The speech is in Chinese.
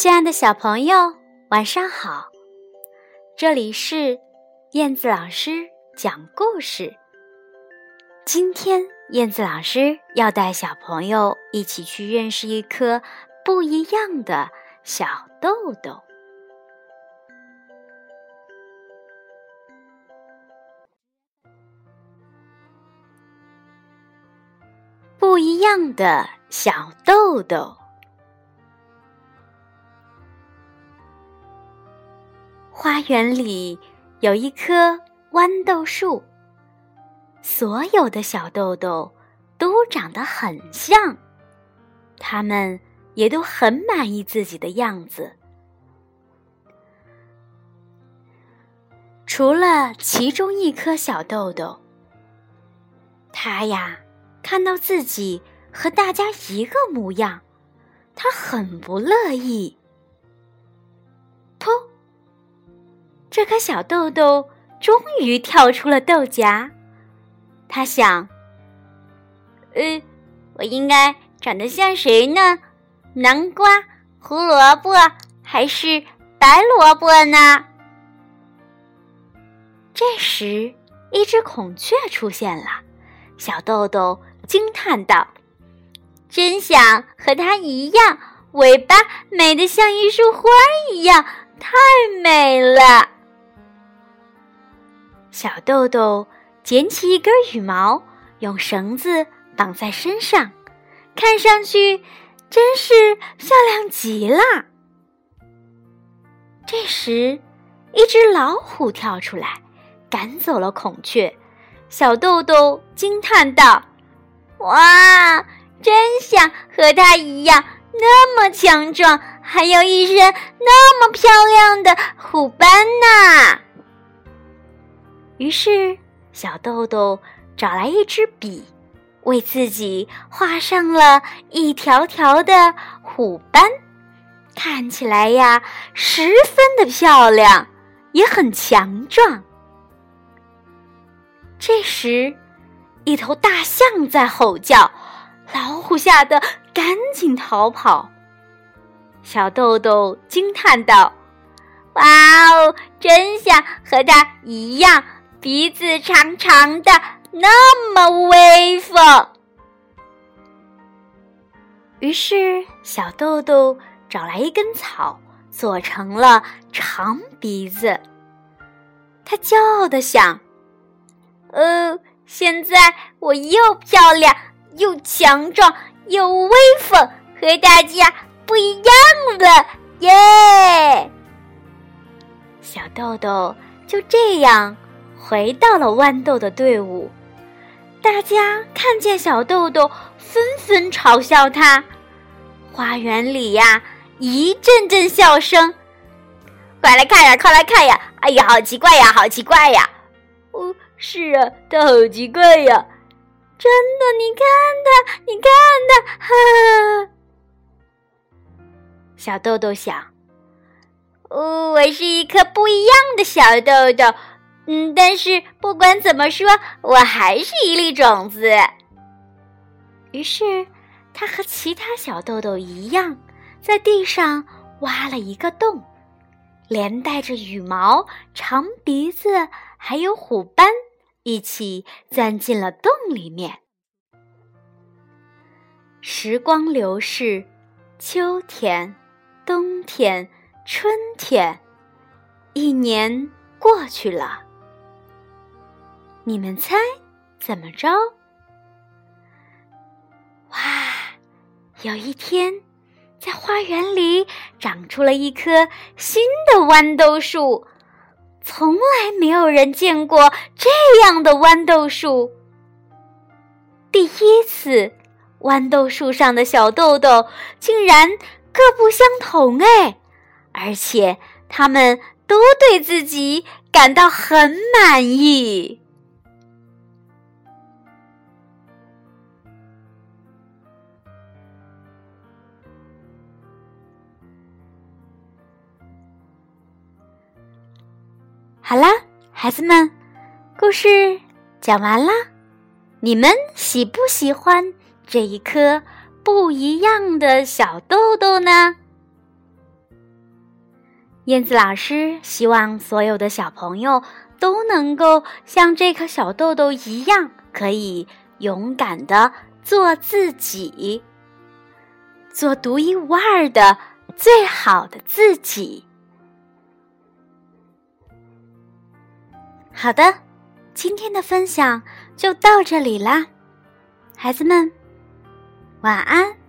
亲爱的小朋友，晚上好！这里是燕子老师讲故事。今天，燕子老师要带小朋友一起去认识一颗不一样的小豆豆。不一样的小豆豆。花园里有一棵豌豆树，所有的小豆豆都长得很像，它们也都很满意自己的样子。除了其中一颗小豆豆，它呀看到自己和大家一个模样，它很不乐意。这颗小豆豆终于跳出了豆荚，他想：“呃，我应该长得像谁呢？南瓜、胡萝卜还是白萝卜呢？”这时，一只孔雀出现了，小豆豆惊叹道：“真想和它一样，尾巴美得像一束花一样，太美了！”小豆豆捡起一根羽毛，用绳子绑在身上，看上去真是漂亮极了。这时，一只老虎跳出来，赶走了孔雀。小豆豆惊叹道：“哇，真想和它一样，那么强壮，还有一身那么漂亮的虎斑呢！”于是，小豆豆找来一支笔，为自己画上了一条条的虎斑，看起来呀，十分的漂亮，也很强壮。这时，一头大象在吼叫，老虎吓得赶紧逃跑。小豆豆惊叹道：“哇哦，真像和它一样！”鼻子长长的，那么威风。于是，小豆豆找来一根草，做成了长鼻子。他骄傲的想：“呃，现在我又漂亮，又强壮，又威风，和大家不一样了，耶！”小豆豆就这样。回到了豌豆的队伍，大家看见小豆豆，纷纷嘲笑他。花园里呀，一阵阵笑声。快来看呀，快来看呀！哎呀，好奇怪呀，好奇怪呀！哦，是啊，他好奇怪呀！真的，你看他，你看他，哈！小豆豆想，哦，我是一颗不一样的小豆豆。嗯，但是不管怎么说，我还是一粒种子。于是，他和其他小豆豆一样，在地上挖了一个洞，连带着羽毛、长鼻子还有虎斑一起钻进了洞里面。时光流逝，秋天、冬天、春天，一年过去了。你们猜怎么着？哇！有一天，在花园里长出了一棵新的豌豆树，从来没有人见过这样的豌豆树。第一次，豌豆树上的小豆豆竟然各不相同哎，而且他们都对自己感到很满意。好啦，孩子们，故事讲完啦。你们喜不喜欢这一颗不一样的小豆豆呢？燕子老师希望所有的小朋友都能够像这颗小豆豆一样，可以勇敢的做自己，做独一无二的最好的自己。好的，今天的分享就到这里啦，孩子们，晚安。